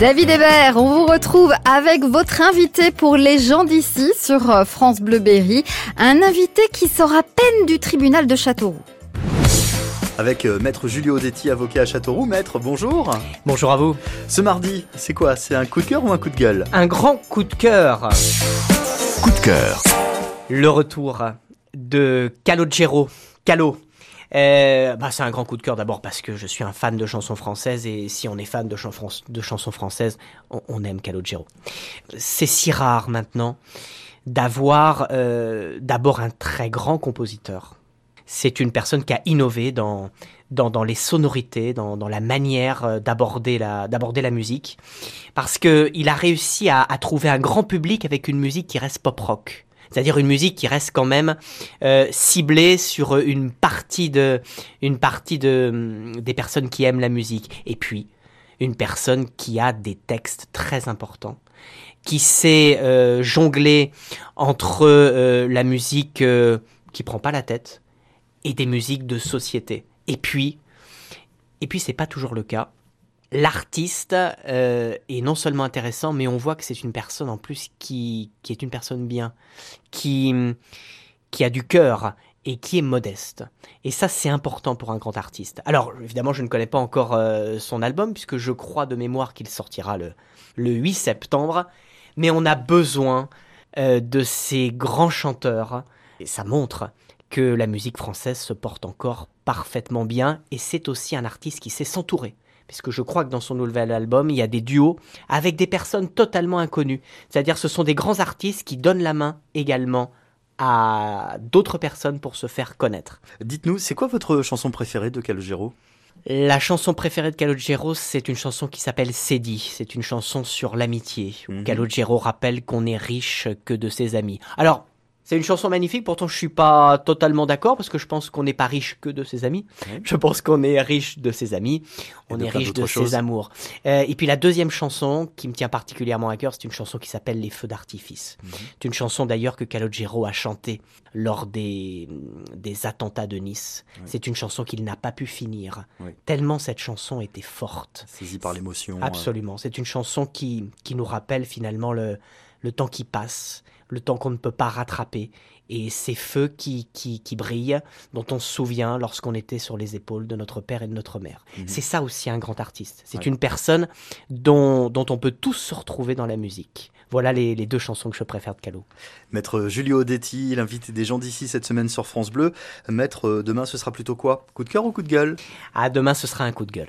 David Hébert, on vous retrouve avec votre invité pour les gens d'ici sur euh, France Bleu Berry. Un invité qui sort à peine du tribunal de Châteauroux. Avec euh, Maître Julio Detti, avocat à Châteauroux. Maître, bonjour. Bonjour à vous. Ce mardi, c'est quoi? C'est un coup de cœur ou un coup de gueule? Un grand coup de cœur. Coup de cœur. Le retour de Calogero. Calo. Euh, bah, c'est un grand coup de cœur d'abord parce que je suis un fan de chansons françaises et si on est fan de, chansons françaises, on, aime Calogero. C'est si rare maintenant d'avoir euh, d'abord un très grand compositeur. C'est une personne qui a innové dans, les sonorités, dans, la manière euh, d'aborder la, musique, parce qu'il a réussi à, à trouver un grand public avec une musique qui reste pop-rock c'est-à-dire une musique qui reste quand même euh, ciblée sur une partie de, une partie de hum, des personnes qui aiment la musique. Et puis une personne qui a des textes très importants, qui sait euh, jongler entre euh, la musique euh, qui prend pas la tête et des musiques de société. Et puis, et puis c'est pas toujours le cas l'artiste euh, est non seulement intéressant, mais on voit que c'est une personne en plus qui, qui est une personne bien, qui, qui a du cœur et qui est modeste. Et ça, c'est important pour un grand artiste. Alors, évidemment, je ne connais pas encore euh, son album, puisque je crois de mémoire qu'il sortira le, le 8 septembre, mais on a besoin euh, de ces grands chanteurs, et ça montre que la musique française se porte encore parfaitement bien, et c'est aussi un artiste qui sait s'entourer puisque je crois que dans son nouvel album, il y a des duos avec des personnes totalement inconnues. C'est-à-dire ce sont des grands artistes qui donnent la main également à d'autres personnes pour se faire connaître. Dites-nous, c'est quoi votre chanson préférée de Calogero? La chanson préférée de Calogero, c'est une chanson qui s'appelle Cédie. C'est une chanson sur l'amitié. Où Mhm. Calogero rappelle qu'on n'est riche que de ses amis. Alors, c'est une chanson magnifique, pourtant je suis pas totalement d'accord parce que je pense qu'on n'est pas riche que de ses amis. Je pense qu'on est riche de ses amis, on est riche de choses. ses amours. Euh, et puis la deuxième chanson qui me tient particulièrement à cœur, c'est une chanson qui s'appelle Les Feux d'artifice. Mhm. C'est une chanson d'ailleurs que Calogero a chantée lors des, des attentats de Nice. Oui. C'est une chanson qu'il n'a pas pu finir, Oui. tellement cette chanson était forte. Saisi par l'émotion. euh, Absolument. C'est une chanson qui, qui nous rappelle finalement le, le temps qui passe, le temps qu'on ne peut pas rattraper, et ces feux qui, qui, qui brillent, dont on se souvient lorsqu'on était sur les épaules de notre père et de notre mère. Mhm. C'est ça aussi un grand artiste. C'est Ouais. une personne dont, dont on peut tous se retrouver dans la musique. Voilà les, les deux chansons que je préfère de Calo. Maître Julio Detti, l'invité des gens d'ici cette semaine sur France Bleu. Maître, euh, demain ce sera plutôt quoi? Coup de cœur ou coup de gueule? À demain, ce sera un coup de gueule.